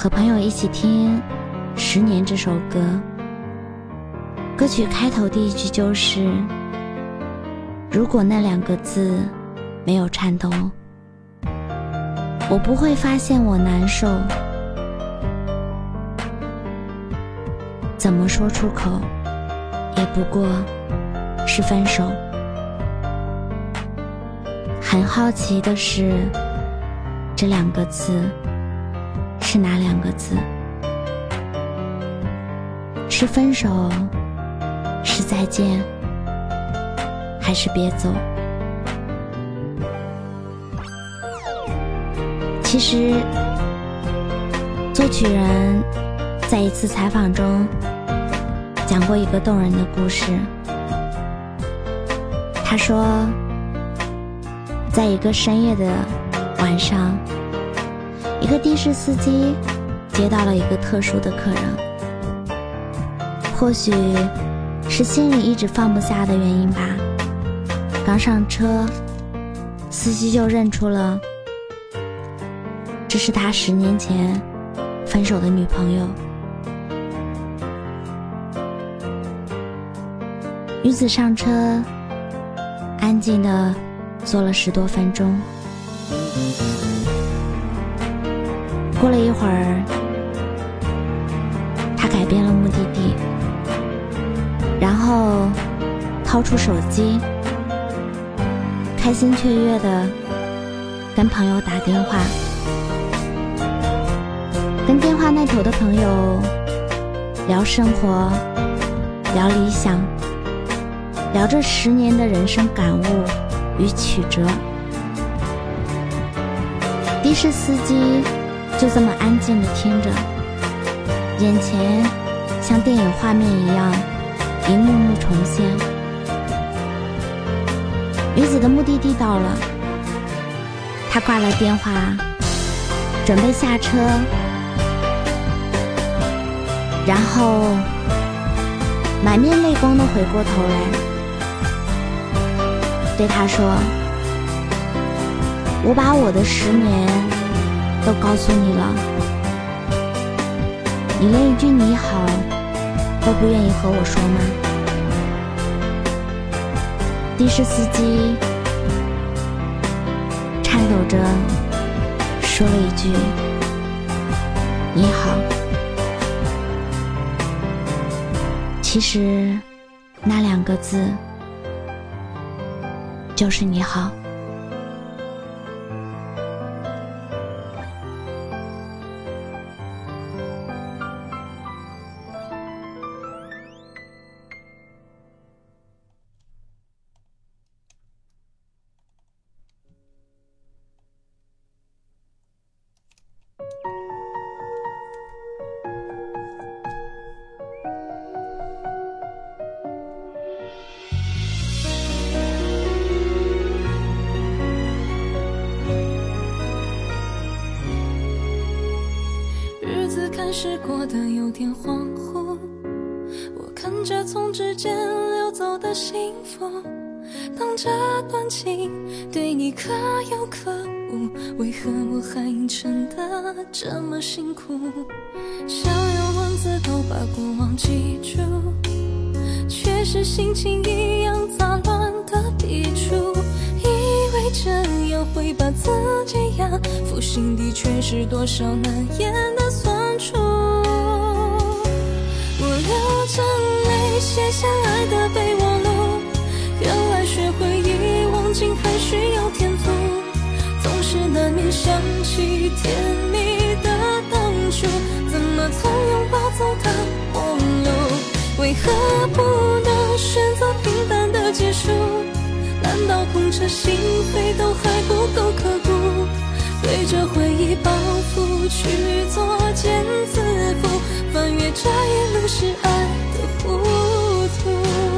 和朋友一起听《十年》这首歌，歌曲开头第一句就是：“如果那两个字没有颤抖，我不会发现我难受。怎么说出口，也不过是分手。很好奇的是，这两个字。”是哪两个字？是分手，是再见，还是别走？其实，作曲人在一次采访中讲过一个动人的故事。他说，在一个深夜的晚上。一个的士司机接到了一个特殊的客人，或许是心里一直放不下的原因吧。刚上车，司机就认出了这是他十年前分手的女朋友。女子上车，安静的坐了十多分钟。过了一会儿，他改变了目的地，然后掏出手机，开心雀跃的跟朋友打电话，跟电话那头的朋友聊生活，聊理想，聊这十年的人生感悟与曲折。的士司机。就这么安静的听着，眼前像电影画面一样一幕幕重现。女子的目的地到了，她挂了电话，准备下车，然后满面泪光的回过头来，对他说：“我把我的十年。”都告诉你了，你连一句你好都不愿意和我说吗？的士司机颤抖着说了一句：“你好。”其实那两个字就是你好。开始过得有点恍惚，我看着从指尖流走的幸福。当这段情对你可有可无，为何我还硬撑得这么辛苦？想用文字都把过往记住，却是心情一样杂乱的笔触。这样会把自己压服，心底却是多少难言的酸。楚，我流着泪写下爱的备忘录。原来学会遗忘，竟还需要天赋。总是难免想起甜蜜到痛彻心扉都还不够刻骨，对着回忆报复去作茧自缚，翻越这一路是爱的糊涂。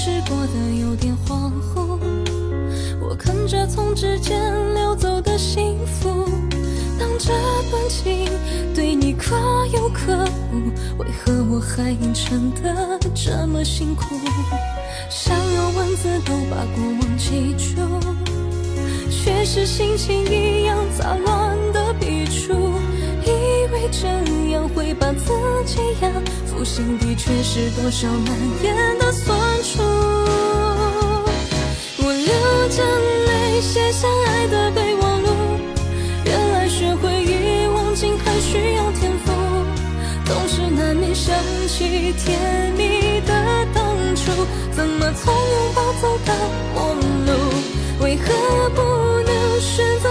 子开始过得有点恍惚，我看着从指尖流走的幸福。当这段情对你可有可无，为何我还硬撑得这么辛苦？想用文字都把过往记住，却是心情一样杂乱的笔触。以为这心底却是多少难言的酸楚。我流着泪写下爱的备忘录，原来学会遗忘竟还需要天赋，总是难免想起甜蜜的当初，怎么从拥抱走到陌路？为何不能选择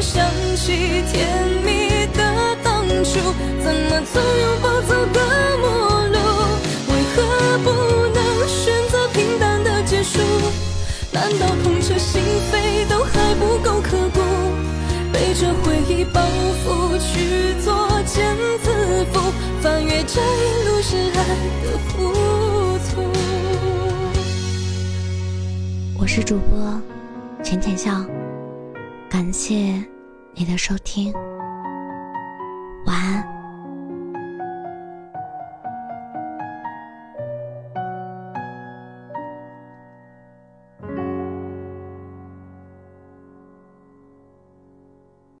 想起甜蜜的当初，怎么从拥抱走到陌路？为何不能选择平淡的结束？难道痛彻心扉都还不够刻骨？背着回忆包袱去作茧自缚，翻越这一路是爱的糊涂。我是主播浅浅笑，感谢你的收听。